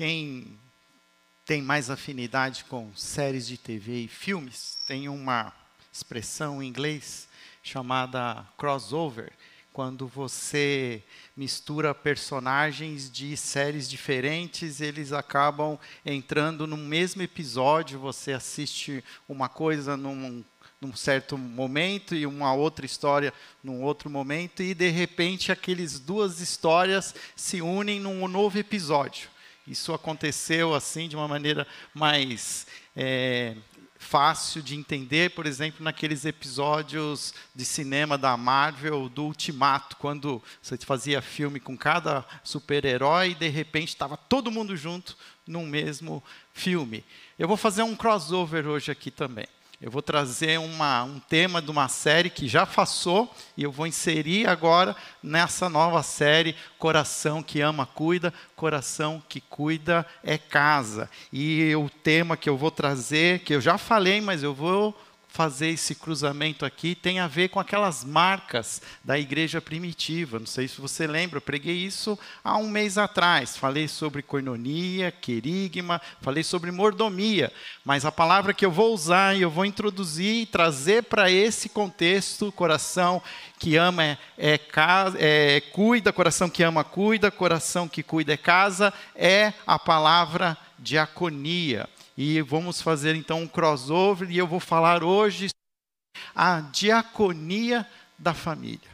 quem tem mais afinidade com séries de TV e filmes tem uma expressão em inglês chamada crossover, quando você mistura personagens de séries diferentes, eles acabam entrando no mesmo episódio, você assiste uma coisa num, num certo momento e uma outra história num outro momento, e de repente aquelas duas histórias se unem num novo episódio. Isso aconteceu assim de uma maneira mais é, fácil de entender, por exemplo, naqueles episódios de cinema da Marvel do Ultimato, quando você fazia filme com cada super-herói e de repente estava todo mundo junto num mesmo filme. Eu vou fazer um crossover hoje aqui também. Eu vou trazer uma, um tema de uma série que já passou e eu vou inserir agora nessa nova série Coração que ama cuida, coração que cuida é casa. E o tema que eu vou trazer, que eu já falei, mas eu vou fazer esse cruzamento aqui tem a ver com aquelas marcas da igreja primitiva. Não sei se você lembra, eu preguei isso há um mês atrás. Falei sobre coinonia, querigma, falei sobre mordomia. Mas a palavra que eu vou usar e eu vou introduzir e trazer para esse contexto, coração que ama é, é, é, cuida, coração que ama cuida, coração que cuida é casa, é a palavra diaconia. E vamos fazer então um crossover e eu vou falar hoje a diaconia da família.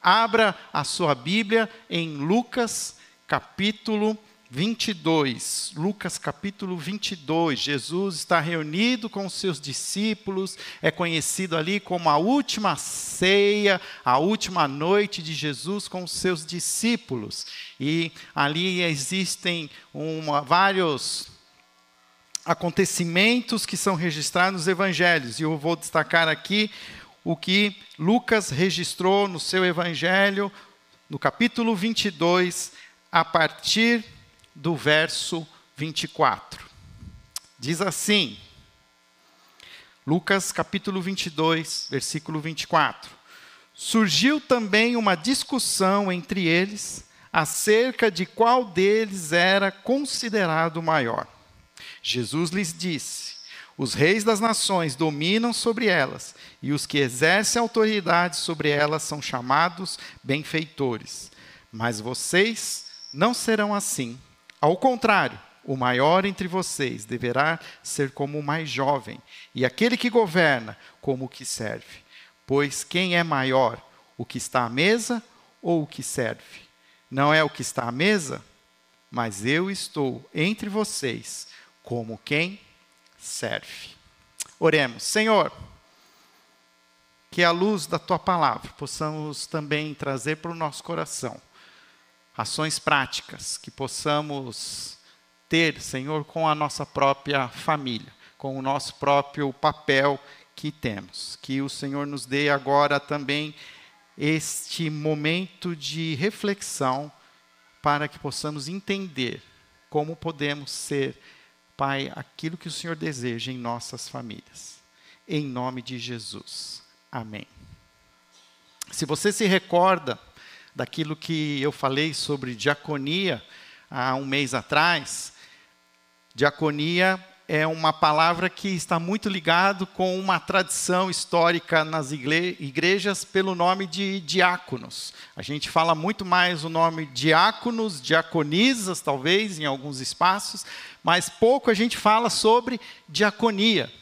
Abra a sua Bíblia em Lucas capítulo 22. Lucas capítulo 22. Jesus está reunido com os seus discípulos, é conhecido ali como a última ceia, a última noite de Jesus com os seus discípulos. E ali existem uma, vários acontecimentos que são registrados nos evangelhos. E eu vou destacar aqui o que Lucas registrou no seu evangelho, no capítulo 22, a partir do verso 24. Diz assim: Lucas capítulo 22, versículo 24. Surgiu também uma discussão entre eles acerca de qual deles era considerado maior. Jesus lhes disse: Os reis das nações dominam sobre elas, e os que exercem autoridade sobre elas são chamados benfeitores. Mas vocês não serão assim. Ao contrário, o maior entre vocês deverá ser como o mais jovem, e aquele que governa como o que serve. Pois quem é maior, o que está à mesa ou o que serve? Não é o que está à mesa, mas eu estou entre vocês como quem serve. Oremos, Senhor, que a luz da tua palavra possamos também trazer para o nosso coração ações práticas que possamos ter, Senhor, com a nossa própria família, com o nosso próprio papel que temos. Que o Senhor nos dê agora também este momento de reflexão para que possamos entender como podemos ser Pai, aquilo que o Senhor deseja em nossas famílias. Em nome de Jesus. Amém. Se você se recorda daquilo que eu falei sobre diaconia há um mês atrás, diaconia é uma palavra que está muito ligado com uma tradição histórica nas igrejas pelo nome de diáconos. A gente fala muito mais o nome diáconos, diaconisas, talvez, em alguns espaços, mas pouco a gente fala sobre diaconia.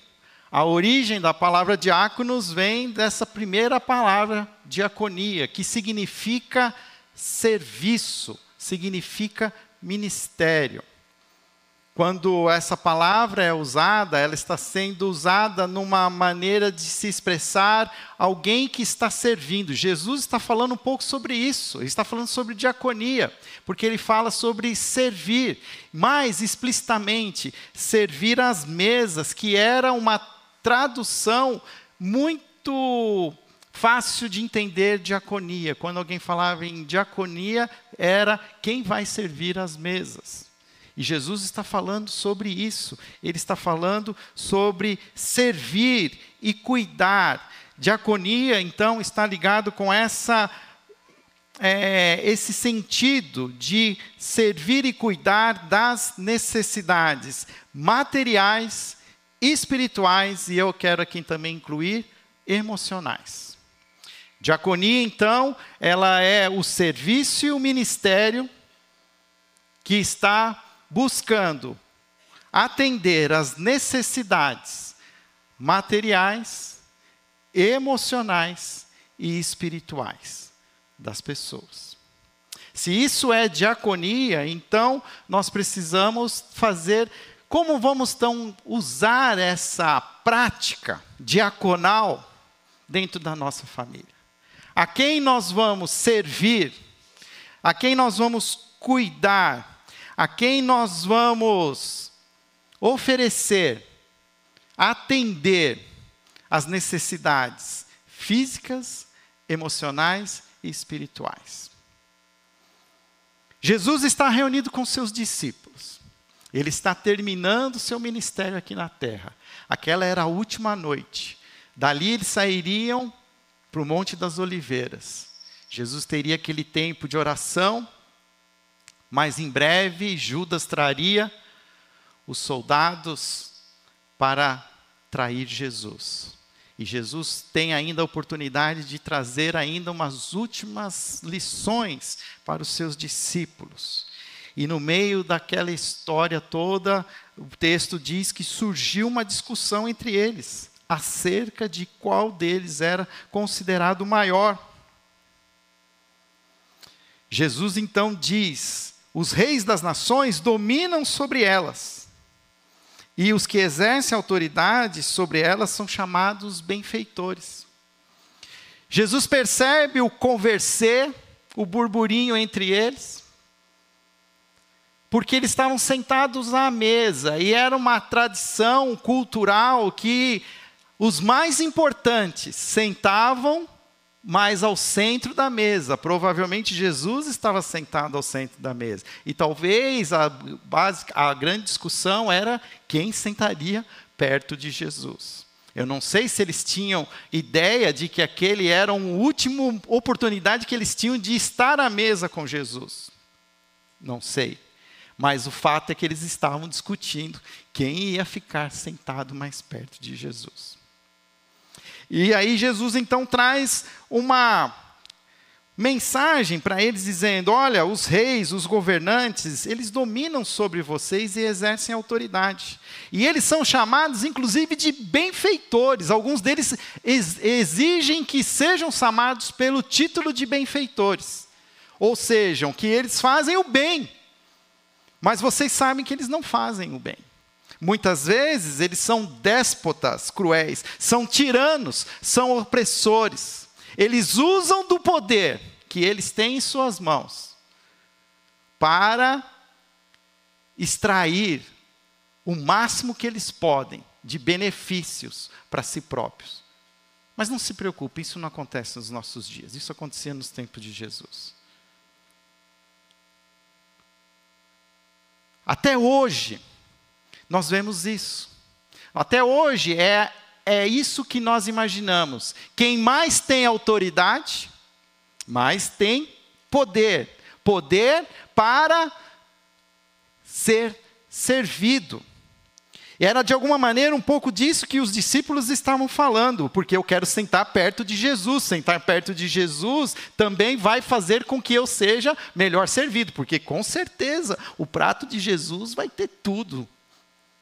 A origem da palavra diáconos vem dessa primeira palavra, diaconia, que significa serviço, significa ministério. Quando essa palavra é usada, ela está sendo usada numa maneira de se expressar alguém que está servindo. Jesus está falando um pouco sobre isso, ele está falando sobre diaconia, porque ele fala sobre servir, mais explicitamente, servir às mesas, que era uma tradução muito fácil de entender diaconia. Quando alguém falava em diaconia, era quem vai servir às mesas. E Jesus está falando sobre isso. Ele está falando sobre servir e cuidar. Diaconia, então, está ligado com essa é, esse sentido de servir e cuidar das necessidades materiais, espirituais e eu quero aqui também incluir emocionais. Diaconia, então, ela é o serviço e o ministério que está buscando atender às necessidades materiais, emocionais e espirituais das pessoas. Se isso é diaconia, então nós precisamos fazer como vamos então usar essa prática diaconal dentro da nossa família? A quem nós vamos servir? A quem nós vamos cuidar? A quem nós vamos oferecer, atender as necessidades físicas, emocionais e espirituais? Jesus está reunido com seus discípulos. Ele está terminando seu ministério aqui na terra. Aquela era a última noite. Dali eles sairiam para o Monte das Oliveiras. Jesus teria aquele tempo de oração, mas em breve Judas traria os soldados para trair Jesus. E Jesus tem ainda a oportunidade de trazer ainda umas últimas lições para os seus discípulos. E no meio daquela história toda, o texto diz que surgiu uma discussão entre eles acerca de qual deles era considerado maior. Jesus então diz: os reis das nações dominam sobre elas, e os que exercem autoridade sobre elas são chamados benfeitores. Jesus percebe o converser, o burburinho entre eles, porque eles estavam sentados à mesa e era uma tradição cultural que os mais importantes sentavam mais ao centro da mesa. Provavelmente Jesus estava sentado ao centro da mesa. E talvez a, a grande discussão era quem sentaria perto de Jesus. Eu não sei se eles tinham ideia de que aquele era a última oportunidade que eles tinham de estar à mesa com Jesus. Não sei. Mas o fato é que eles estavam discutindo quem ia ficar sentado mais perto de Jesus. E aí Jesus então traz uma mensagem para eles dizendo: olha, os reis, os governantes, eles dominam sobre vocês e exercem autoridade. E eles são chamados, inclusive, de benfeitores. Alguns deles exigem que sejam chamados pelo título de benfeitores. Ou seja, que eles fazem o bem. Mas vocês sabem que eles não fazem o bem. Muitas vezes eles são déspotas cruéis, são tiranos, são opressores. Eles usam do poder que eles têm em suas mãos para extrair o máximo que eles podem de benefícios para si próprios. Mas não se preocupe, isso não acontece nos nossos dias, isso acontecia nos tempos de Jesus. Até hoje, nós vemos isso. Até hoje é, é isso que nós imaginamos. Quem mais tem autoridade, mais tem poder. Poder para ser servido. Era de alguma maneira um pouco disso que os discípulos estavam falando, porque eu quero sentar perto de Jesus. Sentar perto de Jesus também vai fazer com que eu seja melhor servido, porque com certeza o prato de Jesus vai ter tudo.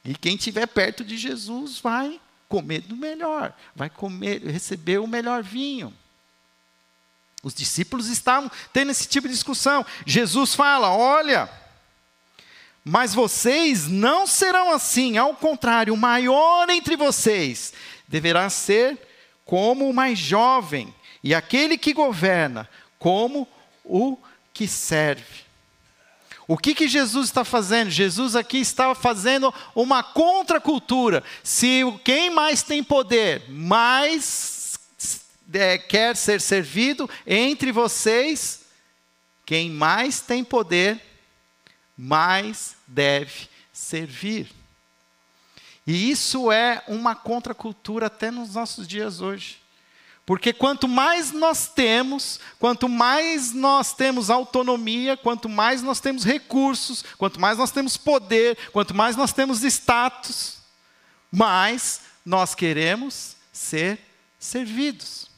E quem estiver perto de Jesus vai comer do melhor, vai comer, receber o melhor vinho. Os discípulos estavam tendo esse tipo de discussão. Jesus fala: olha mas vocês não serão assim, ao contrário, o maior entre vocês deverá ser como o mais jovem, e aquele que governa como o que serve. O que, que Jesus está fazendo? Jesus aqui está fazendo uma contracultura. Se quem mais tem poder, mais é, quer ser servido entre vocês, quem mais tem poder, mais deve servir. E isso é uma contracultura até nos nossos dias hoje. Porque quanto mais nós temos, quanto mais nós temos autonomia, quanto mais nós temos recursos, quanto mais nós temos poder, quanto mais nós temos status, mais nós queremos ser servidos.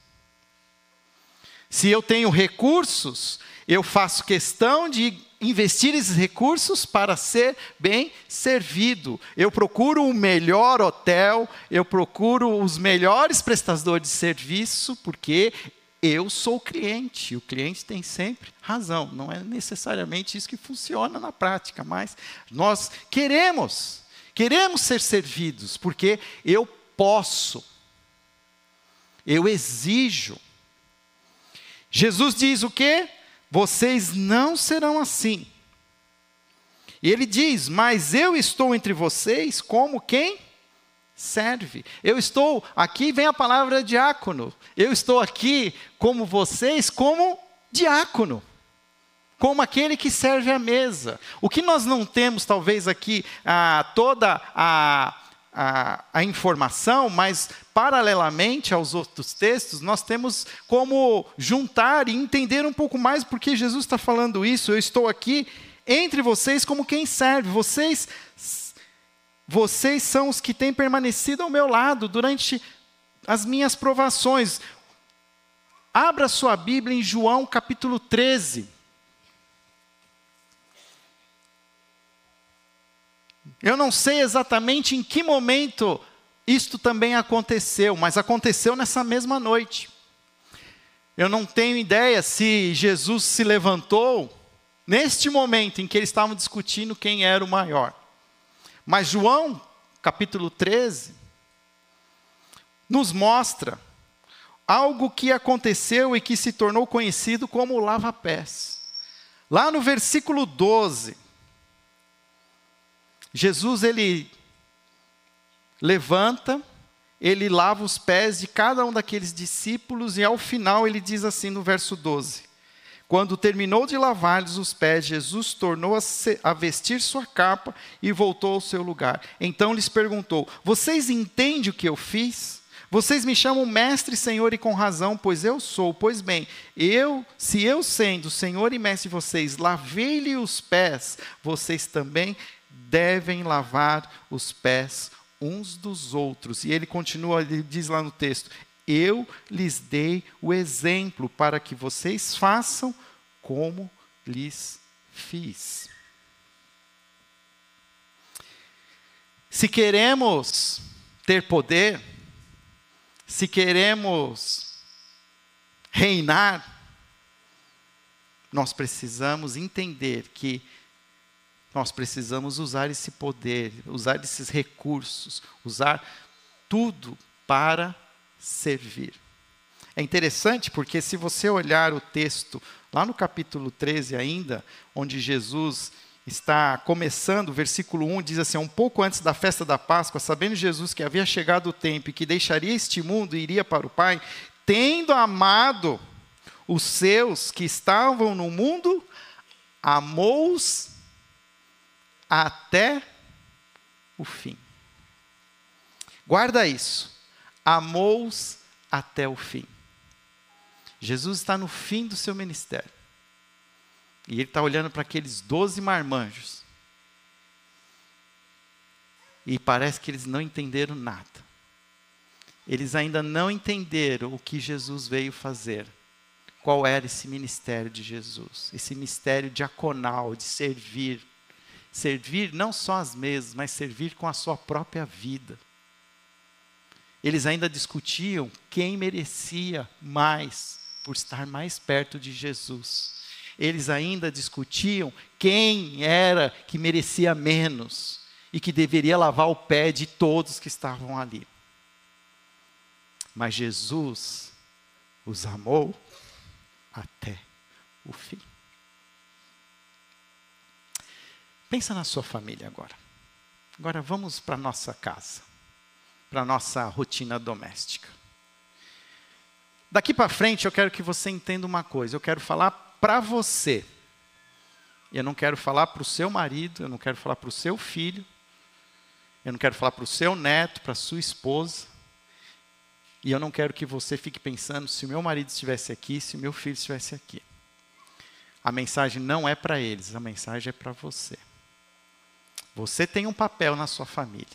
Se eu tenho recursos, eu faço questão de investir esses recursos para ser bem servido. Eu procuro o melhor hotel, eu procuro os melhores prestadores de serviço, porque eu sou o cliente. O cliente tem sempre razão. Não é necessariamente isso que funciona na prática, mas nós queremos, queremos ser servidos, porque eu posso, eu exijo. Jesus diz o quê? Vocês não serão assim. E ele diz: Mas eu estou entre vocês como quem serve. Eu estou, aqui vem a palavra diácono. Eu estou aqui como vocês, como diácono. Como aquele que serve à mesa. O que nós não temos, talvez, aqui, ah, toda a a, a, informação, mas paralelamente aos outros textos, nós temos como juntar e entender um pouco mais porque Jesus está falando isso. Eu estou aqui entre vocês como quem serve. Vocês, vocês são os que têm permanecido ao meu lado durante as minhas provações. Abra sua Bíblia em João capítulo 13. Eu não sei exatamente em que momento isto também aconteceu, mas aconteceu nessa mesma noite. Eu não tenho ideia se Jesus se levantou neste momento em que eles estavam discutindo quem era o maior. Mas João, capítulo 13, nos mostra algo que aconteceu e que se tornou conhecido como lava-pés. Lá no versículo 12, Jesus ele levanta, ele lava os pés de cada um daqueles discípulos e ao final ele diz assim no verso 12: Quando terminou de lavar-lhes os pés, Jesus tornou a, a vestir sua capa e voltou ao seu lugar. Então lhes perguntou: Vocês entendem o que eu fiz? Vocês me chamam mestre, senhor e com razão, pois eu sou. Pois bem, eu, se eu sendo senhor e mestre de vocês, lavei-lhe os pés, vocês também devem lavar os pés uns dos outros. E ele continua, ele diz lá no texto: Eu lhes dei o exemplo para que vocês façam como lhes fiz. Se queremos ter poder, se queremos reinar, nós precisamos entender que nós precisamos usar esse poder, usar esses recursos, usar tudo para servir. É interessante porque, se você olhar o texto, lá no capítulo 13 ainda, onde Jesus está começando, versículo 1 diz assim: Um pouco antes da festa da Páscoa, sabendo Jesus que havia chegado o tempo e que deixaria este mundo e iria para o Pai, tendo amado os seus que estavam no mundo, amou-os até o fim. Guarda isso. Amou-os até o fim. Jesus está no fim do seu ministério. E ele está olhando para aqueles doze marmanjos. E parece que eles não entenderam nada. Eles ainda não entenderam o que Jesus veio fazer. Qual era esse ministério de Jesus? Esse mistério diaconal, de servir, Servir não só às mesas, mas servir com a sua própria vida. Eles ainda discutiam quem merecia mais por estar mais perto de Jesus. Eles ainda discutiam quem era que merecia menos e que deveria lavar o pé de todos que estavam ali. Mas Jesus os amou até o fim. Pensa na sua família agora. Agora vamos para nossa casa, para nossa rotina doméstica. Daqui para frente eu quero que você entenda uma coisa. Eu quero falar para você. Eu não quero falar para o seu marido, eu não quero falar para o seu filho, eu não quero falar para o seu neto, para a sua esposa. E eu não quero que você fique pensando se o meu marido estivesse aqui, se o meu filho estivesse aqui. A mensagem não é para eles, a mensagem é para você. Você tem um papel na sua família.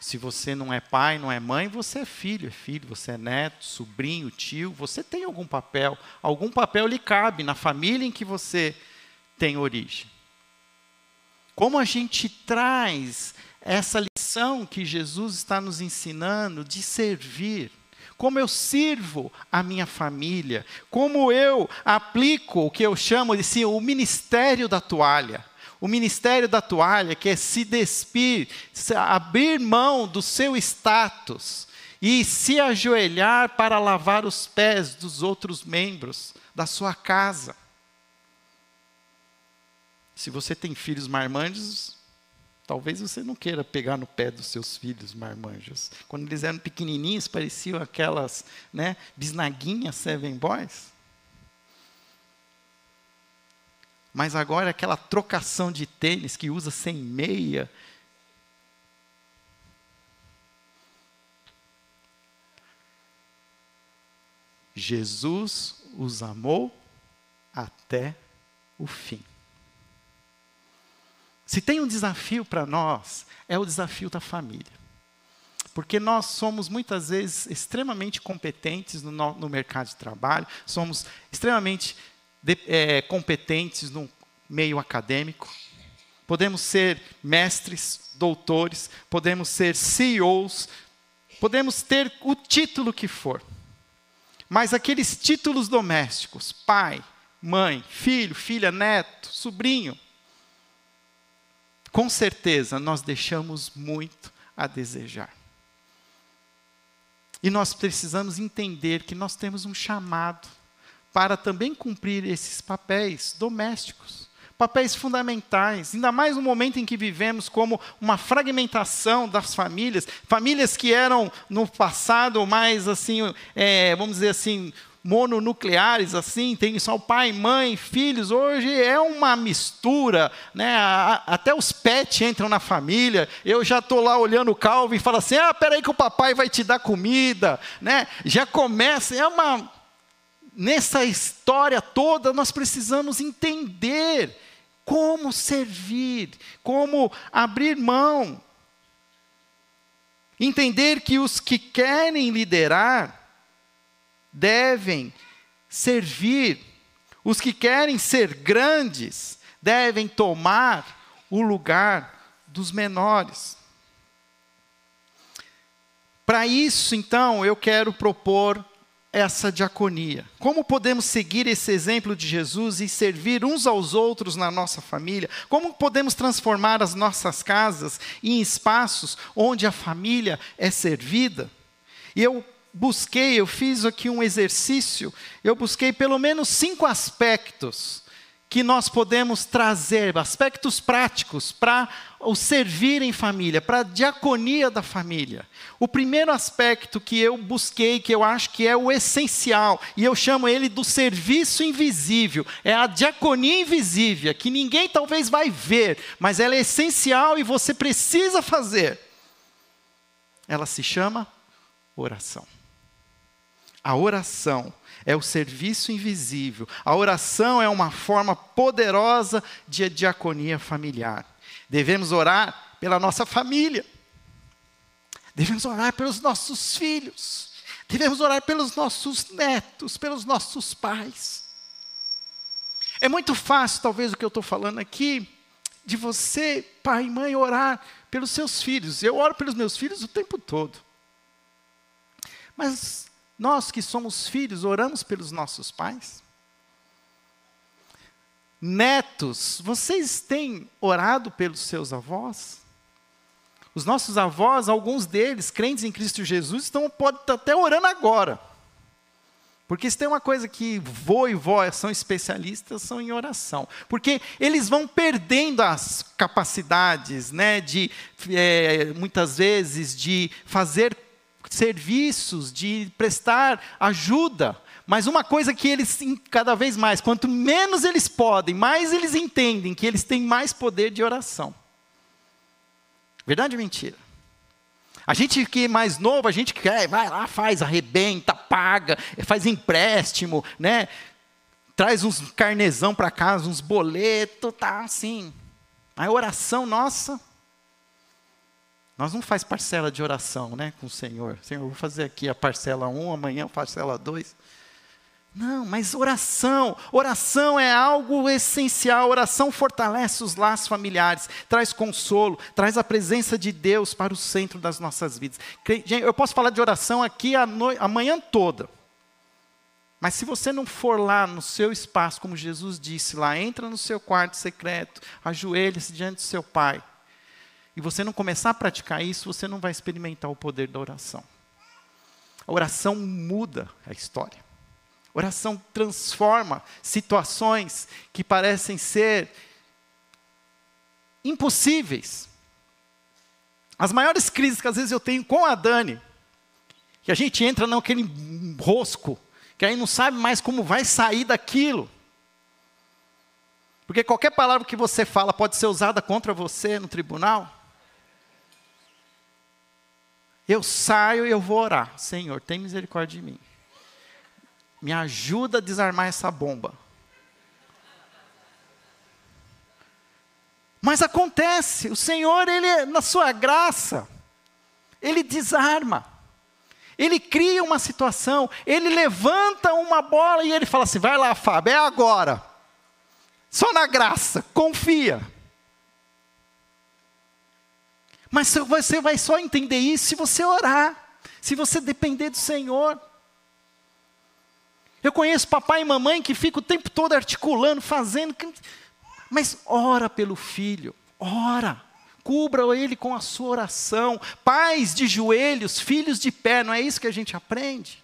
Se você não é pai, não é mãe, você é filho, é filho, você é neto, sobrinho, tio, você tem algum papel, algum papel lhe cabe na família em que você tem origem. Como a gente traz essa lição que Jesus está nos ensinando de servir, como eu sirvo a minha família, como eu aplico o que eu chamo de assim, o ministério da toalha. O ministério da toalha, que é se despir, abrir mão do seu status e se ajoelhar para lavar os pés dos outros membros da sua casa. Se você tem filhos marmanjos, talvez você não queira pegar no pé dos seus filhos marmanjos. Quando eles eram pequenininhos, pareciam aquelas né, bisnaguinhas seven boys. Mas agora aquela trocação de tênis que usa sem meia. Jesus os amou até o fim. Se tem um desafio para nós, é o desafio da família. Porque nós somos muitas vezes extremamente competentes no, no mercado de trabalho, somos extremamente de, é, competentes no meio acadêmico, podemos ser mestres, doutores, podemos ser CEOs, podemos ter o título que for. Mas aqueles títulos domésticos, pai, mãe, filho, filha, neto, sobrinho, com certeza nós deixamos muito a desejar. E nós precisamos entender que nós temos um chamado para também cumprir esses papéis domésticos, papéis fundamentais, ainda mais no momento em que vivemos como uma fragmentação das famílias, famílias que eram no passado mais assim, é, vamos dizer assim, mononucleares, assim, tem só pai, mãe, filhos. Hoje é uma mistura, né? até os pets entram na família. Eu já estou lá olhando o Calvin e falo assim: ah, peraí que o papai vai te dar comida, né? Já começa, é uma nessa história toda, nós precisamos entender como servir, como abrir mão. Entender que os que querem liderar devem servir, os que querem ser grandes devem tomar o lugar dos menores. Para isso, então, eu quero propor essa diaconia? Como podemos seguir esse exemplo de Jesus e servir uns aos outros na nossa família? Como podemos transformar as nossas casas em espaços onde a família é servida? E eu busquei, eu fiz aqui um exercício, eu busquei pelo menos cinco aspectos que nós podemos trazer, aspectos práticos para o servir em família, para a diaconia da família. O primeiro aspecto que eu busquei, que eu acho que é o essencial, e eu chamo ele do serviço invisível, é a diaconia invisível, que ninguém talvez vai ver, mas ela é essencial e você precisa fazer. Ela se chama oração. A oração é o serviço invisível. A oração é uma forma poderosa de diaconia familiar. Devemos orar pela nossa família. Devemos orar pelos nossos filhos. Devemos orar pelos nossos netos, pelos nossos pais. É muito fácil, talvez, o que eu estou falando aqui, de você, pai e mãe, orar pelos seus filhos. Eu oro pelos meus filhos o tempo todo. Mas nós que somos filhos, oramos pelos nossos pais? Netos, vocês têm orado pelos seus avós? Os nossos avós, alguns deles, crentes em Cristo Jesus, estão podem estar até orando agora. Porque se tem uma coisa que vô e vó são especialistas, são em oração. Porque eles vão perdendo as capacidades, né, de, é, muitas vezes, de fazer serviços, de prestar ajuda. Mas uma coisa que eles, cada vez mais, quanto menos eles podem, mais eles entendem que eles têm mais poder de oração. Verdade ou mentira? A gente que é mais novo, a gente quer, vai lá, faz, arrebenta, paga, faz empréstimo, né? Traz uns carnezão para casa, uns boletos, tá assim. A oração nossa, nós não faz parcela de oração, né, com o Senhor. Senhor, eu vou fazer aqui a parcela 1, amanhã a parcela 2. Não, mas oração, oração é algo essencial. Oração fortalece os laços familiares, traz consolo, traz a presença de Deus para o centro das nossas vidas. Eu posso falar de oração aqui a, noite, manhã toda. Mas se você não for lá no seu espaço, como Jesus disse lá, entra no seu quarto secreto, ajoelhe-se diante do seu Pai, e você não começar a praticar isso, você não vai experimentar o poder da oração. A oração muda a história. Oração transforma situações que parecem ser impossíveis. As maiores crises que às vezes eu tenho com a Dani, que a gente entra naquele rosco, que aí não sabe mais como vai sair daquilo. Porque qualquer palavra que você fala pode ser usada contra você no tribunal. Eu saio e eu vou orar. Senhor, tem misericórdia de mim. Me ajuda a desarmar essa bomba. Mas acontece, o Senhor, ele na sua graça, ele desarma. Ele cria uma situação, ele levanta uma bola e ele fala assim: "Vai lá, Fábio, é agora". Só na graça, confia. Mas você vai só entender isso se você orar, se você depender do Senhor. Eu conheço papai e mamãe que ficam o tempo todo articulando, fazendo, mas ora pelo filho, ora, cubra ele com a sua oração. Pais de joelhos, filhos de pé, não é isso que a gente aprende?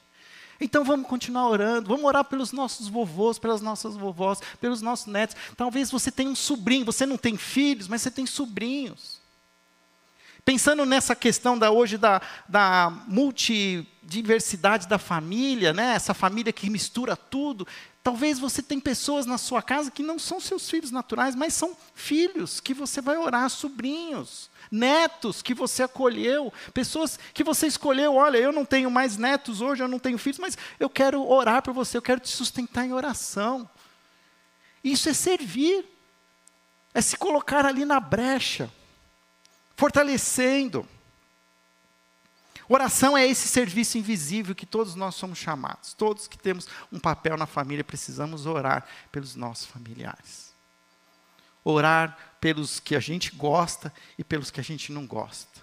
Então vamos continuar orando, vamos orar pelos nossos vovôs, pelas nossas vovós, pelos nossos netos. Talvez você tenha um sobrinho, você não tem filhos, mas você tem sobrinhos. Pensando nessa questão da hoje da, da multidiversidade da família, né? essa família que mistura tudo, talvez você tenha pessoas na sua casa que não são seus filhos naturais, mas são filhos que você vai orar, sobrinhos, netos que você acolheu, pessoas que você escolheu, olha, eu não tenho mais netos hoje, eu não tenho filhos, mas eu quero orar por você, eu quero te sustentar em oração. Isso é servir, é se colocar ali na brecha fortalecendo. Oração é esse serviço invisível que todos nós somos chamados. Todos que temos um papel na família precisamos orar pelos nossos familiares. Orar pelos que a gente gosta e pelos que a gente não gosta.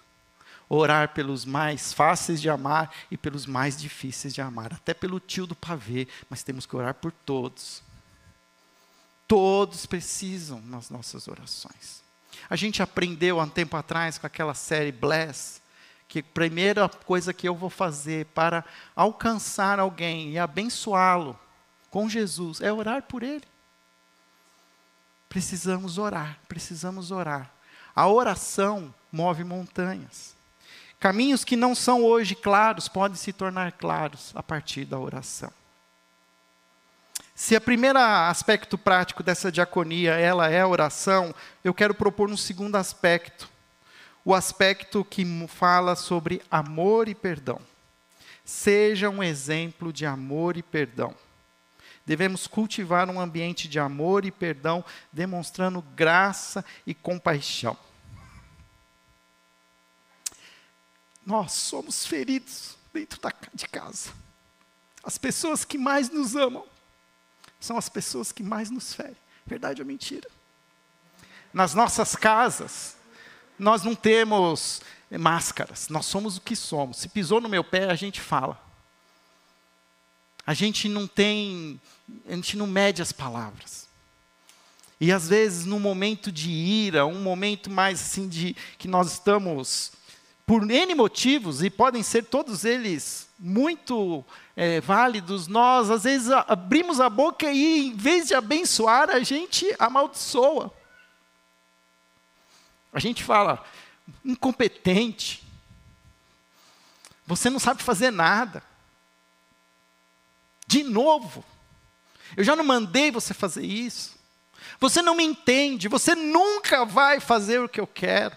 Orar pelos mais fáceis de amar e pelos mais difíceis de amar. Até pelo tio do pavê, mas temos que orar por todos. Todos precisam nas nossas orações. A gente aprendeu há um tempo atrás com aquela série Bless, que a primeira coisa que eu vou fazer para alcançar alguém e abençoá-lo com Jesus é orar por ele. Precisamos orar, precisamos orar. A oração move montanhas. Caminhos que não são hoje claros podem se tornar claros a partir da oração. Se a primeira aspecto prático dessa diaconia ela é a oração, eu quero propor um segundo aspecto, o aspecto que fala sobre amor e perdão. Seja um exemplo de amor e perdão. Devemos cultivar um ambiente de amor e perdão, demonstrando graça e compaixão. Nós somos feridos dentro de casa. As pessoas que mais nos amam são as pessoas que mais nos ferem. Verdade ou mentira? Nas nossas casas, nós não temos máscaras, nós somos o que somos. Se pisou no meu pé, a gente fala. A gente não tem, a gente não mede as palavras. E às vezes, num momento de ira, um momento mais assim de que nós estamos por N motivos, e podem ser todos eles muito é, válidos, nós às vezes abrimos a boca e, em vez de abençoar, a gente amaldiçoa. A gente fala, incompetente, você não sabe fazer nada. De novo, eu já não mandei você fazer isso. Você não me entende, você nunca vai fazer o que eu quero.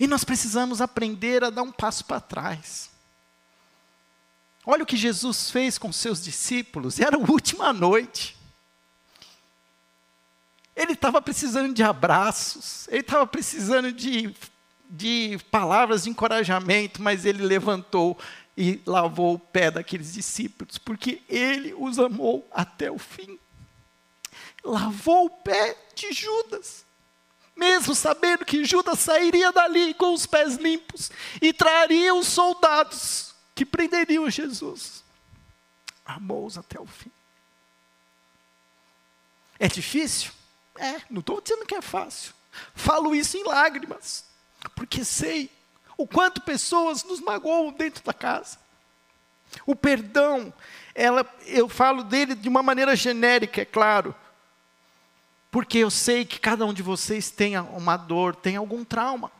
E nós precisamos aprender a dar um passo para trás. Olha o que Jesus fez com seus discípulos, era a última noite. Ele estava precisando de abraços, ele estava precisando de, de palavras de encorajamento, mas ele levantou e lavou o pé daqueles discípulos, porque ele os amou até o fim. Lavou o pé de Judas, mesmo sabendo que Judas sairia dali com os pés limpos e traria os soldados que prenderiam Jesus. Amou-os até o fim. É difícil? É, não estou dizendo que é fácil. Falo isso em lágrimas, porque sei o quanto pessoas nos magoam dentro da casa. O perdão, ela, eu falo dele de uma maneira genérica, é claro, porque eu sei que cada um de vocês tem uma dor, tem algum trauma.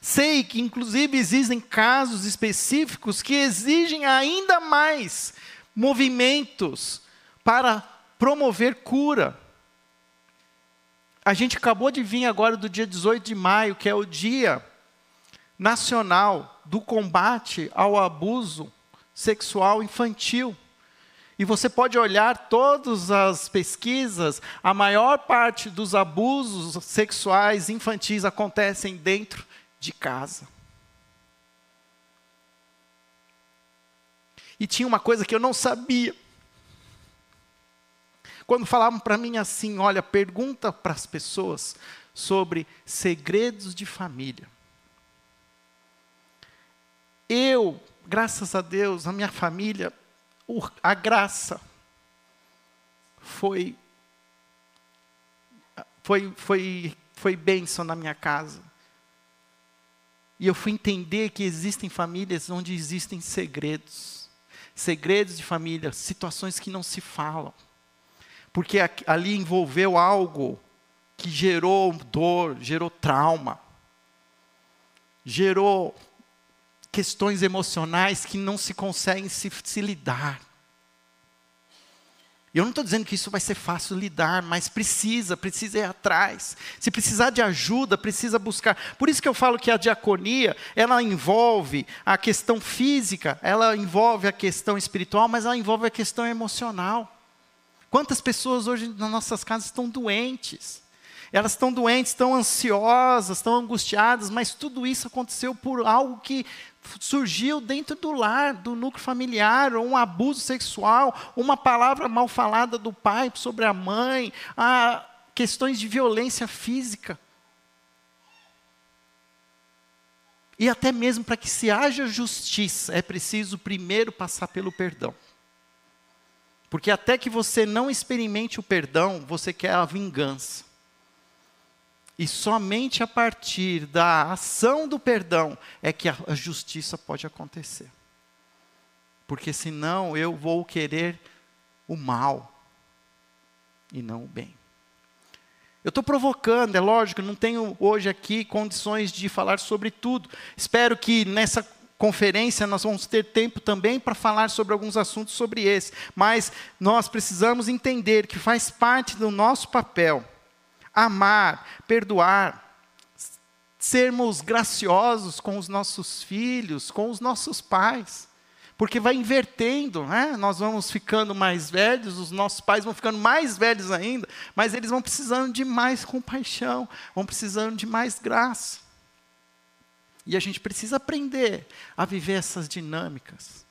Sei que, inclusive, existem casos específicos que exigem ainda mais movimentos para promover cura. A gente acabou de vir agora do dia 18 de maio, que é o dia nacional do combate ao abuso sexual infantil. E você pode olhar todas as pesquisas, a maior parte dos abusos sexuais infantis acontecem dentro de casa. E tinha uma coisa que eu não sabia. Quando falavam para mim assim, olha, pergunta para as pessoas sobre segredos de família. Eu, graças a Deus, a minha família, a graça foi foi foi foi bênção na minha casa. E eu fui entender que existem famílias onde existem segredos. Segredos de família, situações que não se falam. Porque ali envolveu algo que gerou dor, gerou trauma, gerou questões emocionais que não se conseguem se, se lidar. E eu não estou dizendo que isso vai ser fácil lidar, mas precisa, precisa ir atrás. Se precisar de ajuda, precisa buscar. Por isso que eu falo que a diaconia, ela envolve a questão física, ela envolve a questão espiritual, mas ela envolve a questão emocional. Quantas pessoas hoje nas nossas casas estão doentes? Elas estão doentes, estão ansiosas, estão angustiadas, mas tudo isso aconteceu por algo que surgiu dentro do lar, do núcleo familiar, um abuso sexual, uma palavra mal falada do pai sobre a mãe, a questões de violência física. E até mesmo para que se haja justiça, é preciso primeiro passar pelo perdão. Porque até que você não experimente o perdão, você quer a vingança. E somente a partir da ação do perdão é que a, a justiça pode acontecer. Porque senão eu vou querer o mal e não o bem. Eu estou provocando, é lógico, não tenho hoje aqui condições de falar sobre tudo. Espero que nessa conferência nós vamos ter tempo também para falar sobre alguns assuntos sobre esse. Mas nós precisamos entender que faz parte do nosso papel amar, perdoar, sermos graciosos com os nossos filhos, com os nossos pais. Porque vai invertendo, né? nós vamos ficando mais velhos, os nossos pais vão ficando mais velhos ainda, mas eles vão precisando de mais compaixão, vão precisando de mais graça. E a gente precisa aprender a viver essas dinâmicas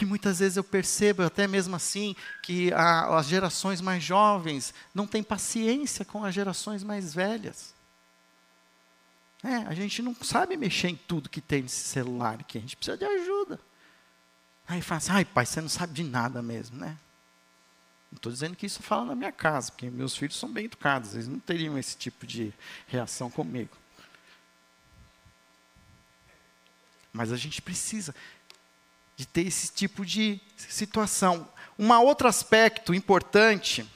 que muitas vezes eu percebo, até mesmo assim, que a, as gerações mais jovens não têm paciência com as gerações mais velhas. É, a gente não sabe mexer em tudo que tem nesse celular aqui, a gente precisa de ajuda. Aí fala assim, ai pai, você não sabe de nada mesmo, né? Não estou dizendo que isso fala na minha casa, porque meus filhos são bem educados, eles não teriam esse tipo de reação comigo. Mas a gente precisa de ter esse tipo de situação. Um outro aspecto importante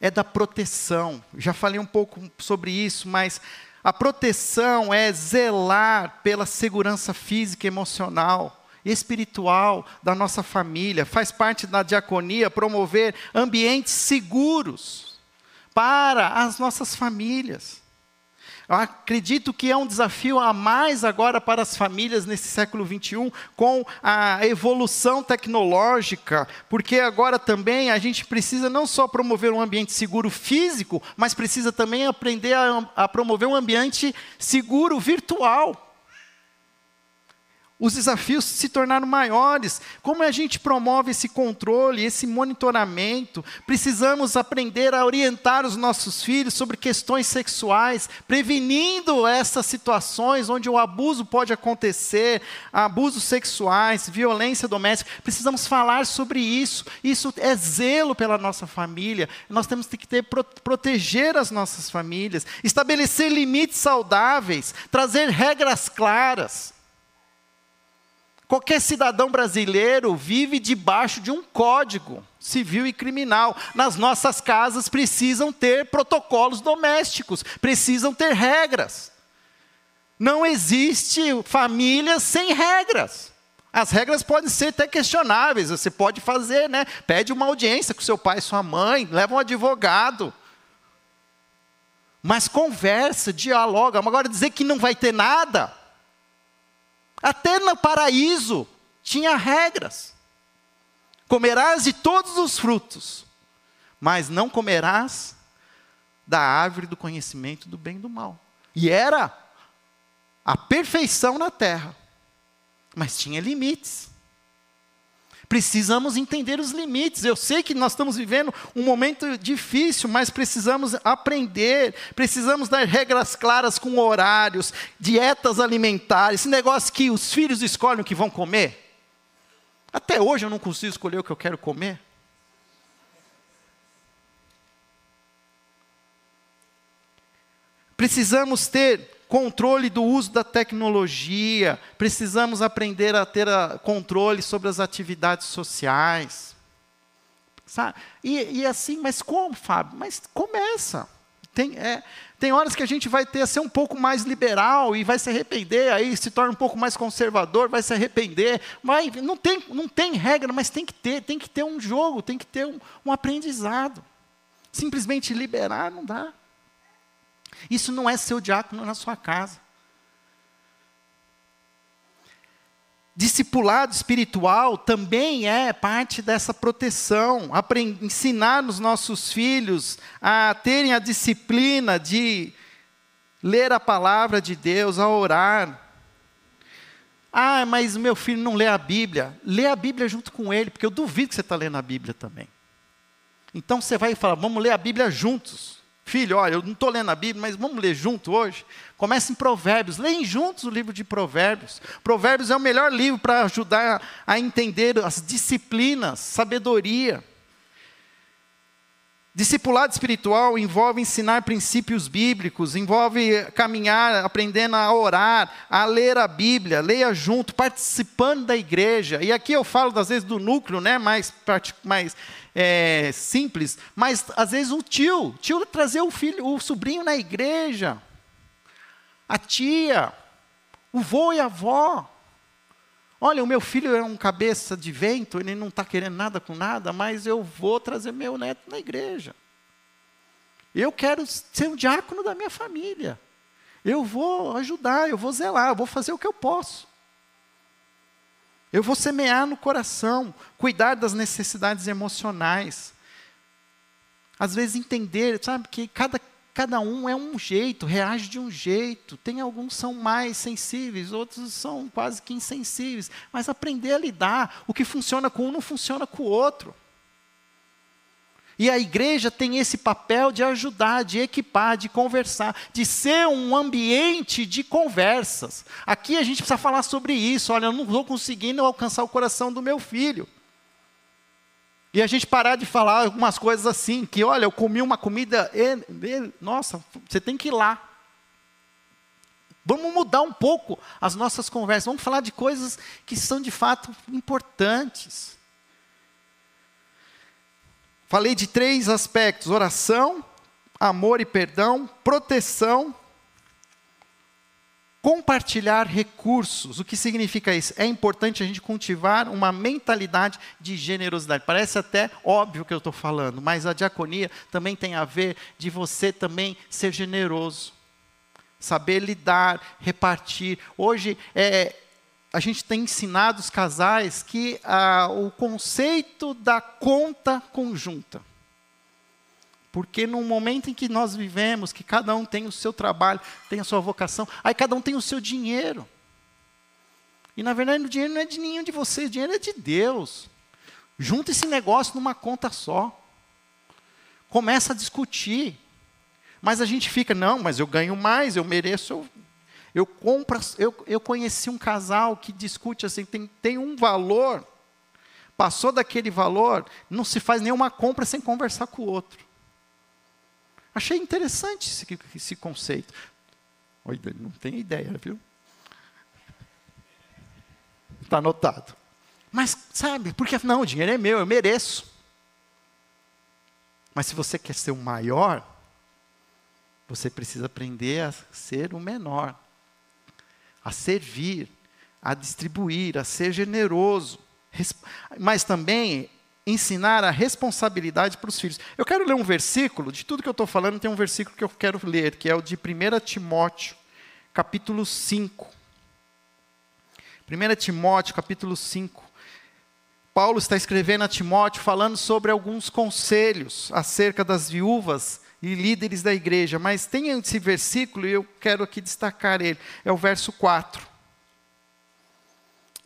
é da proteção. Já falei um pouco sobre isso, mas a proteção é zelar pela segurança física, emocional, espiritual da nossa família. Faz parte da diaconia promover ambientes seguros para as nossas famílias. Eu acredito que é um desafio a mais agora para as famílias nesse século 21, com a evolução tecnológica, porque agora também a gente precisa não só promover um ambiente seguro físico, mas precisa também aprender a, a promover um ambiente seguro virtual os desafios se tornaram maiores. Como a gente promove esse controle, esse monitoramento? Precisamos aprender a orientar os nossos filhos sobre questões sexuais, prevenindo essas situações onde o abuso pode acontecer, abusos sexuais, violência doméstica. Precisamos falar sobre isso. Isso é zelo pela nossa família. Nós temos que ter, proteger as nossas famílias, estabelecer limites saudáveis, trazer regras claras. Qualquer cidadão brasileiro vive debaixo de um código civil e criminal. Nas nossas casas precisam ter protocolos domésticos, precisam ter regras. Não existe família sem regras. As regras podem ser até questionáveis, você pode fazer, né? Pede uma audiência com seu pai e sua mãe, leva um advogado. Mas conversa, dialoga. Agora dizer que não vai ter nada, até no paraíso tinha regras. Comerás de todos os frutos, mas não comerás da árvore do conhecimento do bem e do mal. E era a perfeição na terra, mas tinha limites precisamos entender os limites. Eu sei que nós estamos vivendo um momento difícil, mas precisamos aprender, precisamos dar regras claras com horários, dietas alimentares, esse negócio que os filhos escolhem o que vão comer. Até hoje eu não consigo escolher o que eu quero comer. Precisamos ter controle do uso da tecnologia, precisamos aprender a ter a, controle sobre as atividades sociais. Sabe? E, e assim, mas como, Fábio? Mas começa. Tem, é, tem horas que a gente vai ter a ser um pouco mais liberal e vai se arrepender, aí se torna um pouco mais conservador, vai se arrepender. Vai, não, tem, não tem regra, mas tem que ter, tem que ter um jogo, tem que ter um, um aprendizado. Simplesmente liberar não dá. Isso não é seu diácono na sua casa. Discipulado espiritual também é parte dessa proteção. ensinar os nossos filhos a terem a disciplina de ler a palavra de Deus, a orar. Ah, mas meu filho não lê a Bíblia. Lê a Bíblia junto com ele, porque eu duvido que você está lendo a Bíblia também. Então você vai falar, vamos ler a Bíblia juntos. Filho, olha, eu não estou lendo a Bíblia, mas vamos ler junto hoje? Começa em Provérbios, leem juntos o livro de Provérbios. Provérbios é o melhor livro para ajudar a entender as disciplinas, sabedoria. Discipulado espiritual envolve ensinar princípios bíblicos, envolve caminhar, aprendendo a orar, a ler a Bíblia, leia junto, participando da igreja. E aqui eu falo, às vezes, do núcleo né, mais, mais é, simples, mas às vezes o tio, tio trazer o filho, o sobrinho na igreja, a tia, o vô e a avó. Olha, o meu filho é um cabeça de vento, ele não está querendo nada com nada, mas eu vou trazer meu neto na igreja. Eu quero ser um diácono da minha família. Eu vou ajudar, eu vou zelar, eu vou fazer o que eu posso. Eu vou semear no coração, cuidar das necessidades emocionais. Às vezes entender, sabe, que cada, cada um é um jeito, reage de um jeito. Tem alguns são mais sensíveis, outros são quase que insensíveis. Mas aprender a lidar. O que funciona com um não funciona com o outro. E a igreja tem esse papel de ajudar, de equipar, de conversar, de ser um ambiente de conversas. Aqui a gente precisa falar sobre isso. Olha, eu não estou conseguindo alcançar o coração do meu filho. E a gente parar de falar algumas coisas assim, que olha, eu comi uma comida, e, e, nossa, você tem que ir lá. Vamos mudar um pouco as nossas conversas, vamos falar de coisas que são de fato importantes. Falei de três aspectos: oração, amor e perdão, proteção, compartilhar recursos. O que significa isso? É importante a gente cultivar uma mentalidade de generosidade. Parece até óbvio que eu estou falando, mas a diaconia também tem a ver de você também ser generoso. saber lidar, repartir. Hoje, é, a gente tem ensinado os casais que ah, o conceito da conta conjunta. Porque no momento em que nós vivemos, que cada um tem o seu trabalho, tem a sua vocação, aí cada um tem o seu dinheiro. E na verdade o dinheiro não é de nenhum de vocês, o dinheiro é de Deus. Junta esse negócio numa conta só. Começa a discutir. Mas a gente fica, não, mas eu ganho mais, eu mereço. Eu, eu compro, eu, eu conheci um casal que discute assim, tem, tem um valor, passou daquele valor, não se faz nenhuma compra sem conversar com o outro. Achei interessante esse, esse conceito. Não tem ideia, viu? Está anotado. Mas, sabe, porque não, o dinheiro é meu, eu mereço. Mas se você quer ser o maior, você precisa aprender a ser o menor, a servir, a distribuir, a ser generoso. Mas também ensinar a responsabilidade para os filhos. Eu quero ler um versículo, de tudo que eu estou falando, tem um versículo que eu quero ler, que é o de 1 Timóteo, capítulo 5. 1 Timóteo, capítulo 5. Paulo está escrevendo a Timóteo falando sobre alguns conselhos acerca das viúvas e líderes da igreja, mas tem esse versículo e eu quero aqui destacar ele. É o verso 4.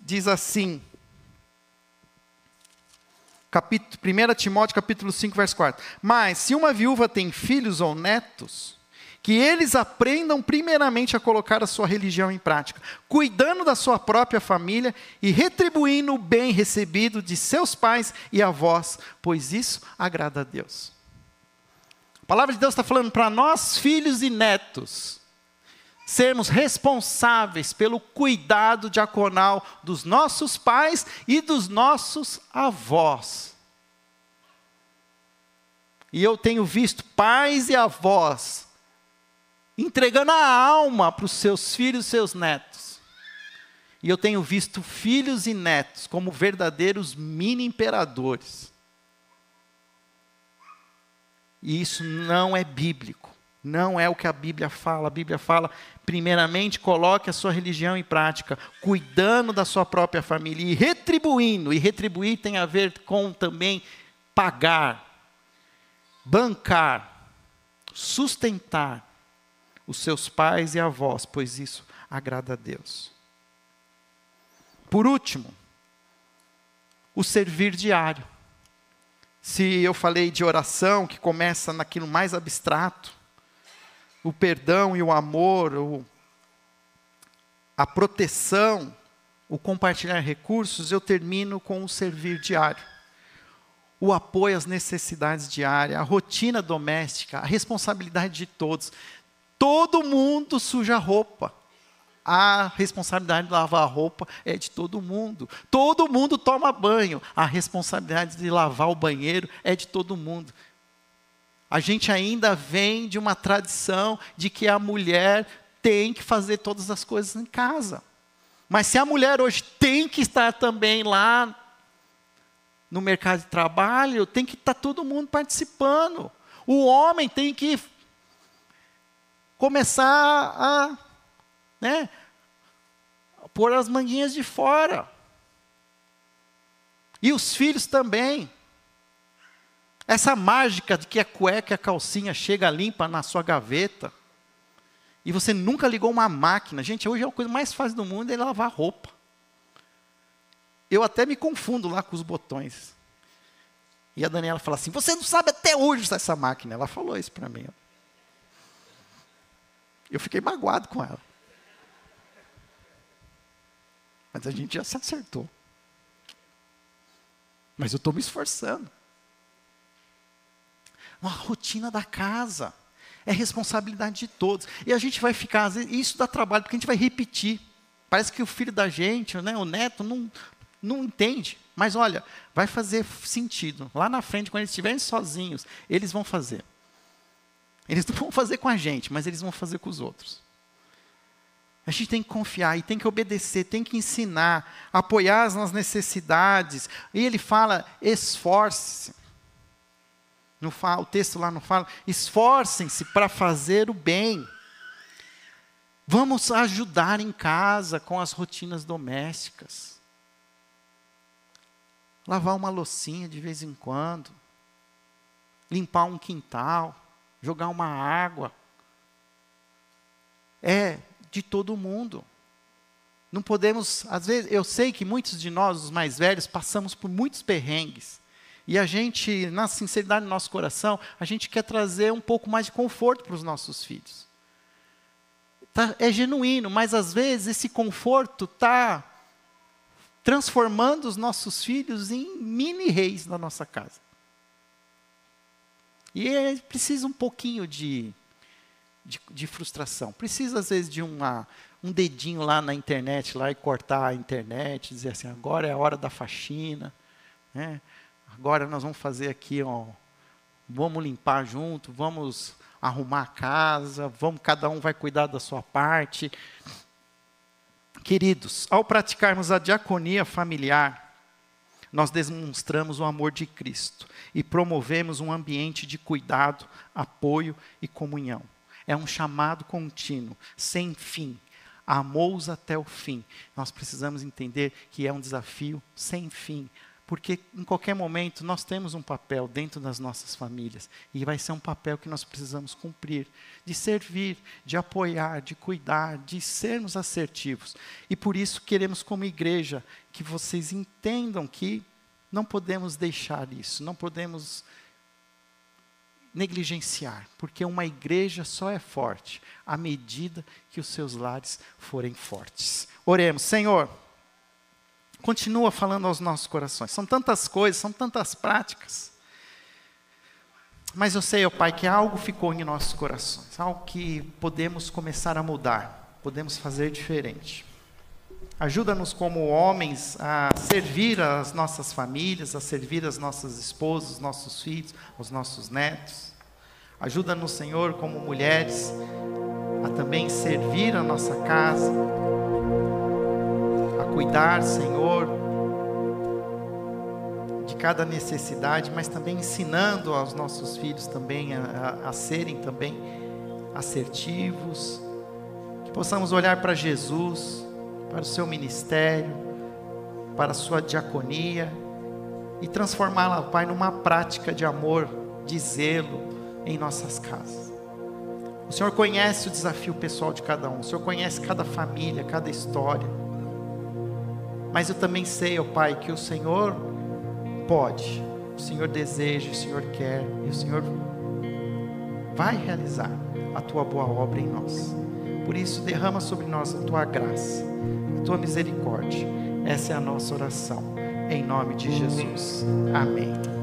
Diz assim: capítulo, 1 Timóteo capítulo 5, verso 4. Mas se uma viúva tem filhos ou netos, que eles aprendam primeiramente a colocar a sua religião em prática, cuidando da sua própria família e retribuindo o bem recebido de seus pais e avós, pois isso agrada a Deus. A palavra de Deus está falando para nós, filhos e netos, sermos responsáveis pelo cuidado diaconal dos nossos pais e dos nossos avós. E eu tenho visto pais e avós entregando a alma para os seus filhos e seus netos. E eu tenho visto filhos e netos como verdadeiros mini imperadores. E isso não é bíblico. Não é o que a Bíblia fala. A Bíblia fala, primeiramente, coloque a sua religião em prática, cuidando da sua própria família e retribuindo. E retribuir tem a ver com também pagar, bancar, sustentar os seus pais e avós, pois isso agrada a Deus. Por último, o servir diário. Se eu falei de oração, que começa naquilo mais abstrato, o perdão e o amor, o, a proteção, o compartilhar recursos, eu termino com o servir diário. O apoio às necessidades diárias, a rotina doméstica, a responsabilidade de todos. Todo mundo suja roupa. A responsabilidade de lavar a roupa é de todo mundo. Todo mundo toma banho. A responsabilidade de lavar o banheiro é de todo mundo. A gente ainda vem de uma tradição de que a mulher tem que fazer todas as coisas em casa. Mas se a mulher hoje tem que estar também lá no mercado de trabalho, tem que estar todo mundo participando. O homem tem que começar a né, pôr as manguinhas de fora. E os filhos também. Essa mágica de que a cueca e a calcinha chega limpa na sua gaveta. E você nunca ligou uma máquina. Gente, hoje é a coisa mais fácil do mundo é lavar roupa. Eu até me confundo lá com os botões. E a Daniela fala assim: Você não sabe até hoje usar essa máquina. Ela falou isso para mim. Eu fiquei magoado com ela. Mas a gente já se acertou. Mas eu estou me esforçando. Uma rotina da casa. É responsabilidade de todos. E a gente vai ficar, às vezes, isso dá trabalho, porque a gente vai repetir. Parece que o filho da gente, né, o neto, não, não entende. Mas olha, vai fazer sentido. Lá na frente, quando eles estiverem sozinhos, eles vão fazer. Eles não vão fazer com a gente, mas eles vão fazer com os outros. A gente tem que confiar e tem que obedecer, tem que ensinar, apoiar nas necessidades. E ele fala: esforce-se. O texto lá não fala, esforcem-se para fazer o bem. Vamos ajudar em casa com as rotinas domésticas. Lavar uma loucinha de vez em quando. Limpar um quintal. Jogar uma água. É de todo mundo. Não podemos, às vezes, eu sei que muitos de nós, os mais velhos, passamos por muitos perrengues. E a gente, na sinceridade do nosso coração, a gente quer trazer um pouco mais de conforto para os nossos filhos. Tá, é genuíno, mas às vezes esse conforto está transformando os nossos filhos em mini reis na nossa casa. E é, precisa um pouquinho de, de, de, frustração. Precisa, às vezes, de uma, um dedinho lá na internet lá e cortar a internet, dizer assim, agora é a hora da faxina. Né? Agora nós vamos fazer aqui, ó, vamos limpar junto, vamos arrumar a casa, vamos, cada um vai cuidar da sua parte. Queridos, ao praticarmos a diaconia familiar, nós demonstramos o amor de Cristo e promovemos um ambiente de cuidado, apoio e comunhão. É um chamado contínuo, sem fim. Amou-os até o fim. Nós precisamos entender que é um desafio sem fim porque em qualquer momento nós temos um papel dentro das nossas famílias e vai ser um papel que nós precisamos cumprir, de servir, de apoiar, de cuidar, de sermos assertivos. E por isso queremos como igreja que vocês entendam que não podemos deixar isso, não podemos negligenciar, porque uma igreja só é forte à medida que os seus lares forem fortes. Oremos, Senhor, continua falando aos nossos corações. São tantas coisas, são tantas práticas. Mas eu sei, ó Pai, que algo ficou em nossos corações, algo que podemos começar a mudar, podemos fazer diferente. Ajuda-nos como homens a servir as nossas famílias, a servir as nossas esposas, os nossos filhos, os nossos netos. Ajuda-nos, Senhor, como mulheres, a também servir a nossa casa, cuidar, Senhor, de cada necessidade, mas também ensinando aos nossos filhos também a, a, a serem também assertivos, que possamos olhar para Jesus, para o seu ministério, para a sua diaconia e transformá-la, Pai, numa prática de amor, de zelo em nossas casas. O Senhor conhece o desafio pessoal de cada um, o Senhor conhece cada família, cada história. Mas eu também sei, ó Pai, que o Senhor pode, o Senhor deseja, o Senhor quer, e o Senhor vai realizar a tua boa obra em nós. Por isso, derrama sobre nós a tua graça, a tua misericórdia. Essa é a nossa oração. Em nome de Jesus. Amém.